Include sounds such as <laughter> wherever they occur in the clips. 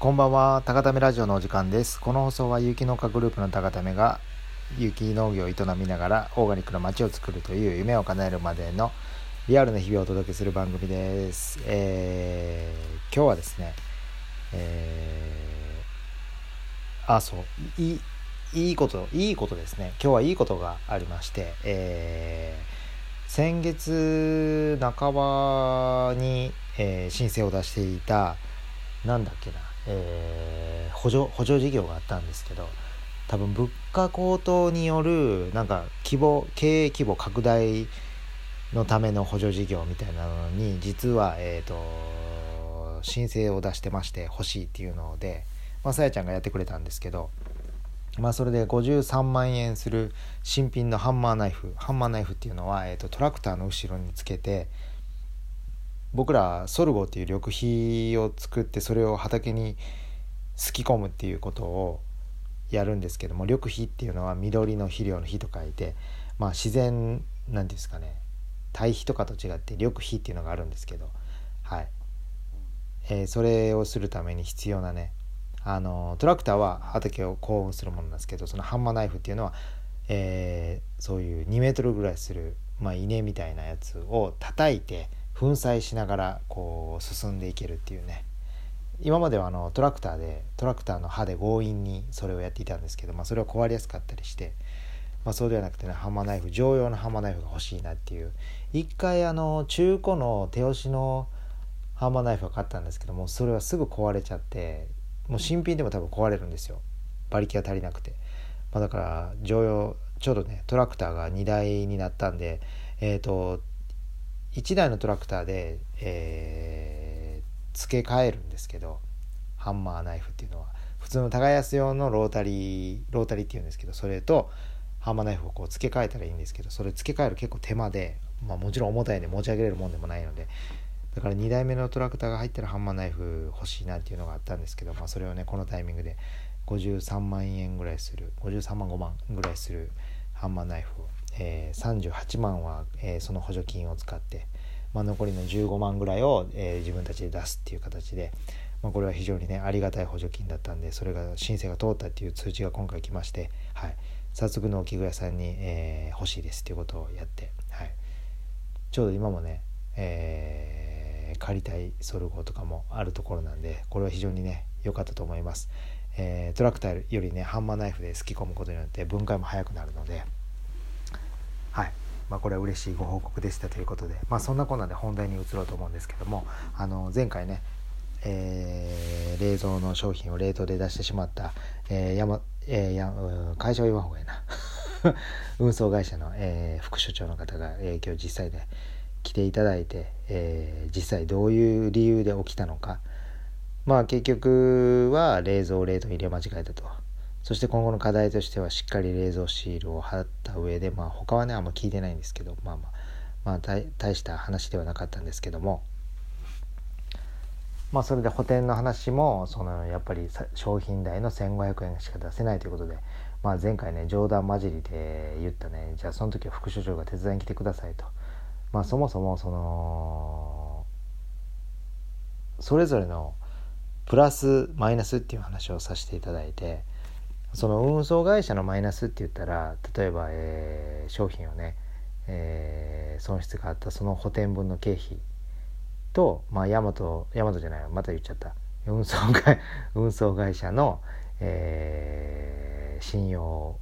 こんばんは、高ためラジオのお時間です。この放送は有機農家グループの高ためが有機農業を営みながらオーガニックな街を作るという夢を叶えるまでのリアルな日々をお届けする番組です。えー、今日はですね、えー、あ、そう、いい、いいこと、いいことですね。今日はいいことがありまして、えー、先月半ばに、えー、申請を出していた、なんだっけな、えー、補助補助事業があったんですけど多分物価高騰によるなんか規模経営規模拡大のための補助事業みたいなのに実はえ、ー、と申請を出してまして欲しいっていうのでまあさやちゃんがやってくれたんですけどまあそれで53万円する新品のハンマーナイフハンマーナイフっていうのは、えーと、トラクターの後ろにつけて僕らソルゴっていう緑肥を作ってそれを畑にすき込むっていうことをやるんですけども緑肥っていうのは緑の肥料の肥と書いてまあ自然なんですかね堆肥とかと違って緑肥っていうのがあるんですけどはい、えー、それをするために必要なねあのトラクターは畑を幸運するものなんですけどそのハンマーナイフっていうのは、えー、そういう2メートルぐらいする、まあ、稲みたいなやつを叩いて粉砕しながらこう進んでいけるっていうね。今まではあのトラクターでトラクターの刃で強引にそれをやっていたんですけど、まあ、それは壊れやすかったりして、まあ、そうではなくてねハンマーナイフ常用のハンマーナイフが欲しいなっていう。一回あの中古の手押しのハンマーナイフを買ったんですけどもそれはすぐ壊れちゃってもう新品でも多分壊れるんですよ。馬力が足りなくて、まあ、だから常用ちょうどねトラクターが2台になったんでえっ、ー、と1台のトラクターで、えー、付け替えるんですけどハンマーナイフっていうのは。普通の耕す用のロータリーロータリーっていうんですけどそれとハンマーナイフをこう付け替えたらいいんですけどそれ付け替える結構手間で、まあ、もちろん重たいんで持ち上げれるもんでもないのでだから2台目のトラクターが入ったらハンマーナイフ欲しいなっていうのがあったんですけど、まあ、それをねこのタイミングで53万円ぐらいする53万5万ぐらいするハンマーナイフを、38万は、えー、その補助金を使って、まあ、残りの15万ぐらいを、えー、自分たちで出すっていう形で、まあ、これは非常にねありがたい補助金だったんでそれが申請が通ったっていう通知が今回来まして、はい、早速農機具屋さんに、え欲しいですっていうことをやって、はい、ちょうど今もね、え借りたいソルゴとかもあるところなんでこれは非常にね良かったと思います。えトラクターよりねハンマーナイフですき込むことによって分解も早くなるので。まあ、これは嬉しいご報告でしたということで、まあ、そんなこんなで本題に移ろうと思うんですけどもあの前回ね、えー、冷蔵の商品を冷凍で出してしまった、えー山えー、や会社を言わん方がいいな。<laughs> 運送会社の、えー、副所長の方が、えー、今日実際で来ていただいて、えー、実際どういう理由で起きたのか。まあ結局は冷蔵冷凍入れ間違えたと。そして今後の課題としてはしっかり冷蔵シールを貼った上で、まあ他はね、あんま聞いてないんですけど、まあまあ、まあ大大した話ではなかったんですけども、まあそれで補填の話も、そのやっぱり商品代の1500円しか出せないということで、まあ前回ね、冗談交じりで言ったね、じゃあその時は副所長が手伝いに来てくださいと。まあそもそもその、それぞれのプラスマイナスっていう話をさせていただいて、その運送会社のマイナスって言ったら例えば、えー、商品をね、えー、損失があったその補填分の経費と、まあ、ヤマトヤマトじゃないまた言っちゃった運送会 <laughs> 運送会社の、えー、信用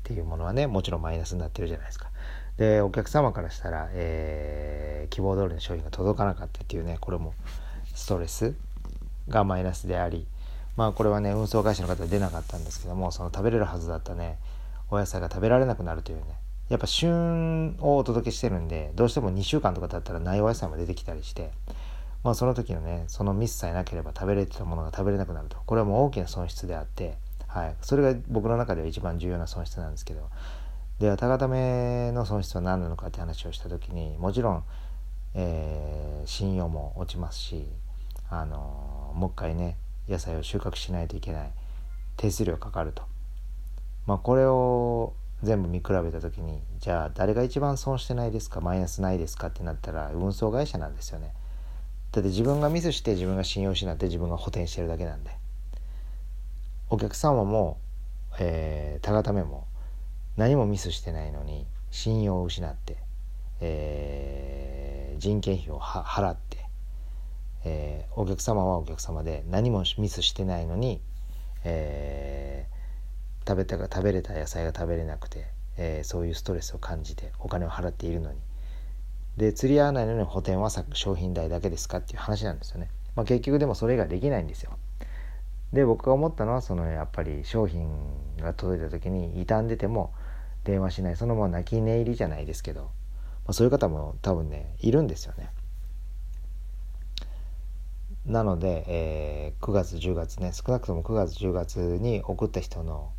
っていうものはねもちろんマイナスになってるじゃないですか。でお客様からしたら、えー、希望通りの商品が届かなかったっていうねこれもストレスがマイナスでありまあこれはね運送会社の方出なかったんですけどもその食べれるはずだったねお野菜が食べられなくなるというね。やっぱ旬をお届けしてるんでどうしても2週間とか経ったらないお野菜も出てきたりしてまあその時のねそのミスさえなければ食べれてたものが食べれなくなると。これはもう大きな損失であってはい。それが僕の中では一番重要な損失なんですけど。では高ための損失は何なのかって話をした時にもちろん、えー、信用も落ちますしあのー、もう一回ね野菜を収穫しないといけない。手数料かかると。まあこれを全部見比べた時にじゃあ誰が一番損してないですか？マイナスないですか？ってなったら運送会社なんですよね。だって自分がミスして自分が信用失って自分が補填してるだけなんで。お客様も、えー、高ためも何もミスしてないのに信用を失って、えー、人件費を払って、えー、お客様はお客様で何もミスしてないのに、えー、食べたが食べれた野菜が食べれなくて、えー、そういうストレスを感じてお金を払っているのに。で釣り合わないのに補填は商品代だけですかっていう話なんですよね、まあ、結局でもそれができないんですよ。で僕が思ったのはそのやっぱり商品が届いた時に傷んでても電話しない。そのまま泣き寝入りじゃないですけど、まあ、そういう方も多分ねいるんですよね。なので、えー、9月10月ね少なくとも9月10月に送った人の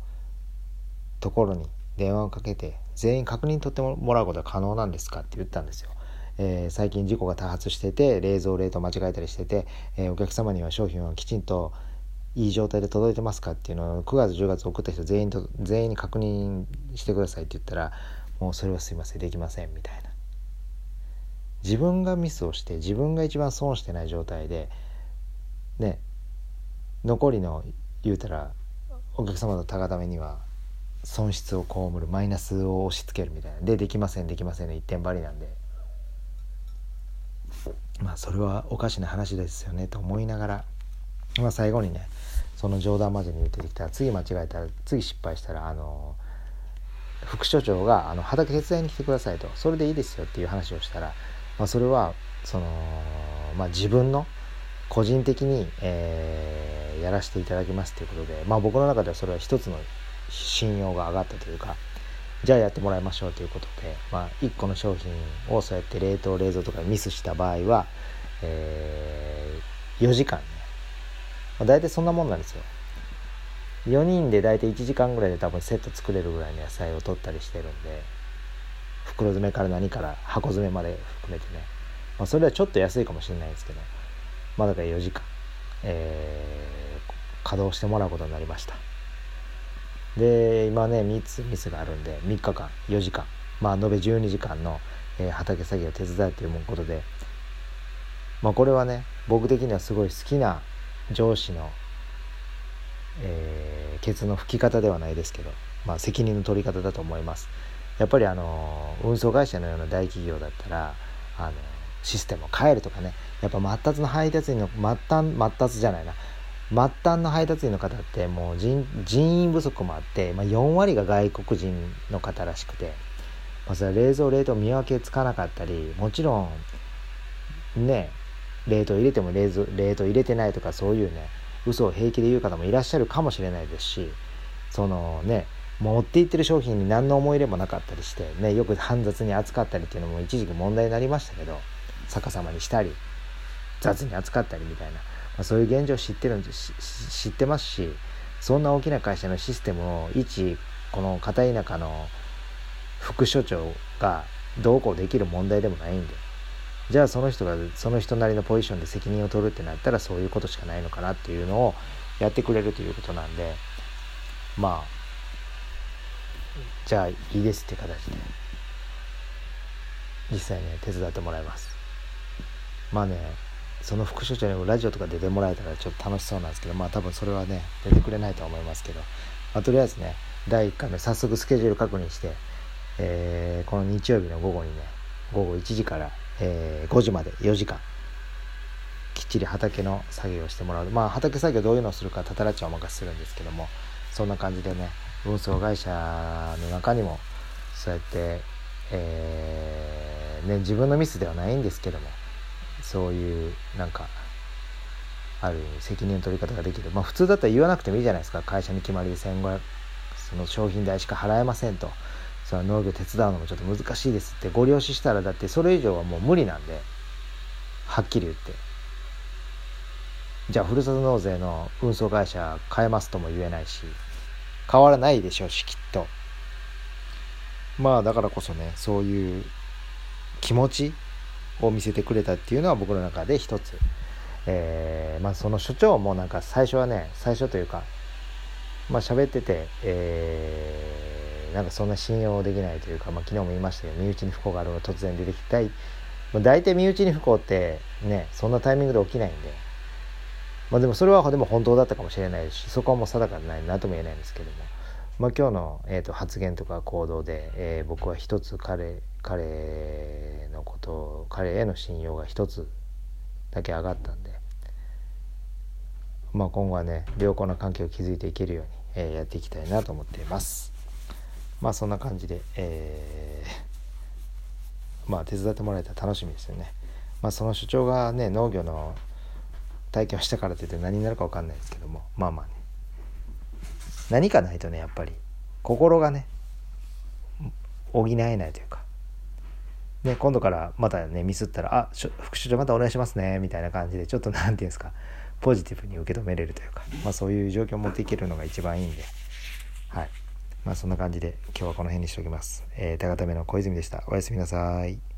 ところに電話をかけて全員確認取ってもらうことは可能なんですかって言ったんですよ。えー、最近事故が多発してて冷蔵冷凍間違えたりしてて、えー、お客様には商品をきちんといい状態で届いてますかっていうのを9月10月送った人全員と全員に確認してくださいって言ったらもうそれはすいませんできませんみたいな自分がミスをして自分が一番損してない状態でね残りの言うたらお客様の高ためには損失を被るマイナスを押し付けるみたいな。でできませんできませんの一点張りなんで。まあそれはおかしな話ですよねと思いながら、まあ、最後にねその冗談交じりに出てきた。ら次間違えたら次失敗したらあの副所長があの畑手伝いに来てくださいと。それでいいですよっていう話をしたら、まあ、それはその、まあ、自分の個人的に、えー、やらせていただきますということで、まあ、僕の中ではそれは一つの信用が上がったというかじゃあやってもらいましょうということで、まあ、1個の商品をそうやって冷凍冷蔵とかミスした場合は、えー、4時間ね、まあ、大体そんなもんなんですよ。4人で大体1時間ぐらいで多分セット作れるぐらいの野菜を取ったりしてるんで袋詰めから何から箱詰めまで含めてね、まあ、それはちょっと安いかもしれないですけどまだか4時間、えー、稼働してもらうことになりました。で今ね3つミスがあるんで3日間4時間。まあ延べ12時間の、えー、畑作業を手伝うということで。まあこれはね僕的にはすごい好きな上司の、えー、ケツの吹き方ではないですけど、まあ、責任の取り方だと思います。やっぱりあの運送会社のような大企業だったらあのシステムを変えるとかね。やっぱ末端の配達員の末端末端じゃないな。末端の配達員の方ってもう人員不足もあって、まあ、4割が外国人の方らしくて、まあ、それは冷蔵冷凍見分けつかなかったりもちろんね冷凍入れても冷蔵冷凍入れてないとかそういうね嘘を平気で言う方もいらっしゃるかもしれないですしそのね持っていってる商品に何の思い入れもなかったりして、ね、よく煩雑に扱ったりっていうのも一時期問題になりましたけど逆さまにしたり雑に扱ったりみたいな。まあ、そういう現状を知ってるんで知ってますしそんな大きな会社のシステムを一この片田舎の副所長がどうこうできる問題でもないんで。じゃあその人がその人なりのポジションで責任を取るってなったらそういうことしかないのかなっていうのをやってくれるということなんで。まあじゃあいいですって形で。実際ね手伝ってもらいます。まあねその副所長にもラジオとか出てもらえたらちょっと楽しそうなんですけどまあ多分それはね出てくれないとは思いますけど、まあ、とりあえずね第1回目早速スケジュール確認して、えー、この日曜日の午後にね午後1時から、えー、5時まで4時間きっちり畑の作業をしてもらう。まあ畑作業どういうのをするかたたらちゃお任せするんですけどもそんな感じでね運送会社の中にもそうやって、えーね、自分のミスではないんですけどもそういうなんかある責任の取り方ができる。まあ普通だったら言わなくてもいいじゃないですか。会社に決まりで1500その商品代しか払えませんと。その農業手伝うのもちょっと難しいですって。ご了承したらだってそれ以上はもう無理なんで。はっきり言って。じゃあふるさと納税の運送会社変えますとも言えないし。変わらないでしょうしきっと。まあだからこそねそういう気持ちを見せてくれたっていうのは僕の中で一つ、えー、まあ、その所長もなんか最初はね最初というかまあ喋ってて、えー、なんかそんな信用できないというか、まあ、昨日も言いましたけど身内に不幸があるのが突然出てきたい。まあ大体身内に不幸ってねそんなタイミングで起きないんで。まあでもそれはでも本当だったかもしれないしそこはもう定かでないなとも言えないんですけども、まあ、今日の、えー、と発言とか行動で、えー、僕は一つ彼彼のこと彼への信用が一つだけ上がったんで、まあ、今後はね良好な関係を築いていけるように、えー、やっていきたいなと思っています。まあそんな感じで、えー、まあ手伝ってもらえたら楽しみですよね。まあその所長がね農業の体験をしたからといって何になるか分かんないですけどもまあまあね何かないとねやっぱり心がね補えないというか、ね、今度からまたねミスったら「あ副所長またお願いしますね」みたいな感じでちょっと何て言うんですかポジティブに受け止めれるというか、まあ、そういう状況を持っていけるのが一番いいんではいまあそんな感じで今日はこの辺にしておきます。えー、高田目の小泉でした。おやすみなさい。